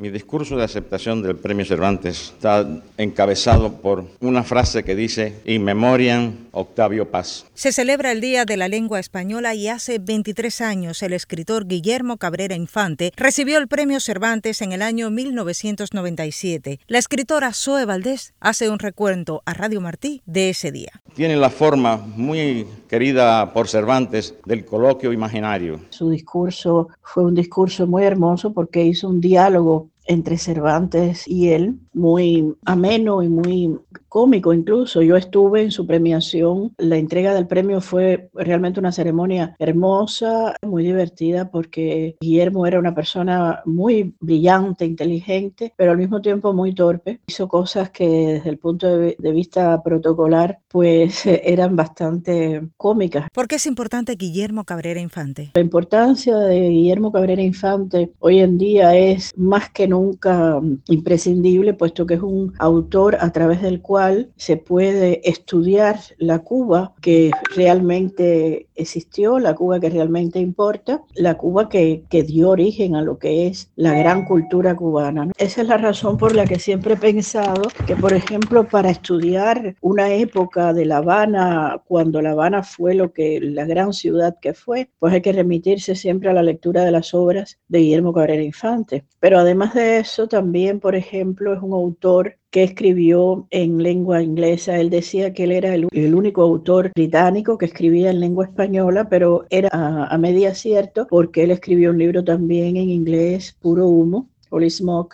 Mi discurso de aceptación del Premio Cervantes está encabezado por una frase que dice In memoriam Octavio Paz. Se celebra el Día de la Lengua Española y hace 23 años el escritor Guillermo Cabrera Infante recibió el Premio Cervantes en el año 1997. La escritora Zoe Valdés hace un recuento a Radio Martí de ese día. Tiene la forma muy querida por Cervantes del coloquio imaginario. Su discurso fue un discurso muy hermoso porque hizo un diálogo entre Cervantes y él, muy ameno y muy cómico incluso. Yo estuve en su premiación, la entrega del premio fue realmente una ceremonia hermosa, muy divertida, porque Guillermo era una persona muy brillante, inteligente, pero al mismo tiempo muy torpe. Hizo cosas que desde el punto de, vista protocolar, pues eran bastante cómicas. ¿Por qué es importante Guillermo Cabrera Infante? La importancia de Guillermo Cabrera Infante hoy en día es más que nunca imprescindible, puesto que es un autor a través del cual se puede estudiar la Cuba que realmente existió, la Cuba que realmente importa, la Cuba que, que dio origen a lo que es la gran cultura cubana. Esa es la razón por la que siempre he pensado que, por ejemplo, para estudiar una época de La Habana, cuando La Habana fue lo que la gran ciudad que fue, pues hay que remitirse siempre a la lectura de las obras de Guillermo Cabrera Infante. Pero además de eso, también, por ejemplo, es un autor que escribió en lengua inglesa. Él decía que él era el, único autor británico que escribía en lengua española, pero era a, a media cierto porque él escribió un libro también en inglés, Puro Humo,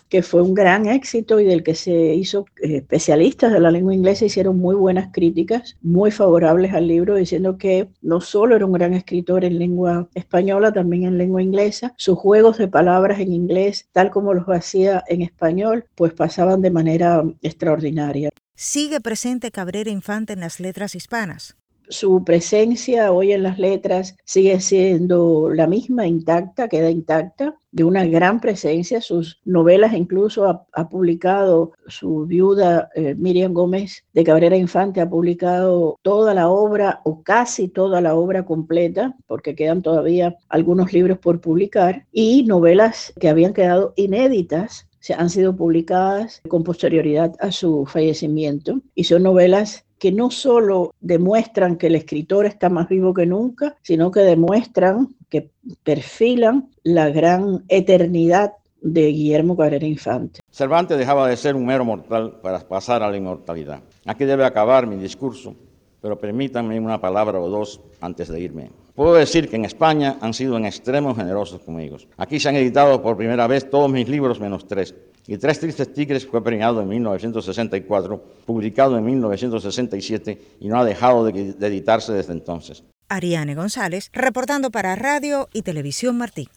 Que fue un gran éxito y del que se hizo eh, especialistas de la lengua inglesa hicieron muy buenas críticas, muy favorables al libro, diciendo que no solo era un gran escritor en lengua española, también en lengua inglesa. Sus juegos de palabras en inglés, tal como los hacía en español, pues pasaban de manera extraordinaria. ¿Sigue presente Cabrera Infante en las letras hispanas? Su presencia hoy en las letras sigue siendo la misma, intacta, queda intacta, de una gran presencia. Sus novelas incluso ha, publicado su viuda eh, Miriam Gómez de Cabrera Infante, ha publicado toda la obra o casi toda la obra completa, porque quedan todavía algunos libros por publicar, y novelas que habían quedado inéditas han sido publicadas con posterioridad a su fallecimiento y son novelas que no solo demuestran que el escritor está más vivo que nunca, sino que demuestran, que perfilan la gran eternidad de Guillermo Cabrera Infante. Cervantes dejaba de ser un mero mortal para pasar a la inmortalidad. Aquí debe acabar mi discurso, pero permítanme una palabra o dos antes de irme. Puedo decir que en España han sido en extremo generosos conmigo. Aquí se han editado por primera vez todos mis libros menos tres. Y Tres Tristes Tigres fue premiado en 1964, publicado en 1967 y no ha dejado de, editarse desde entonces. Ariane González, reportando para Radio y Televisión Martí.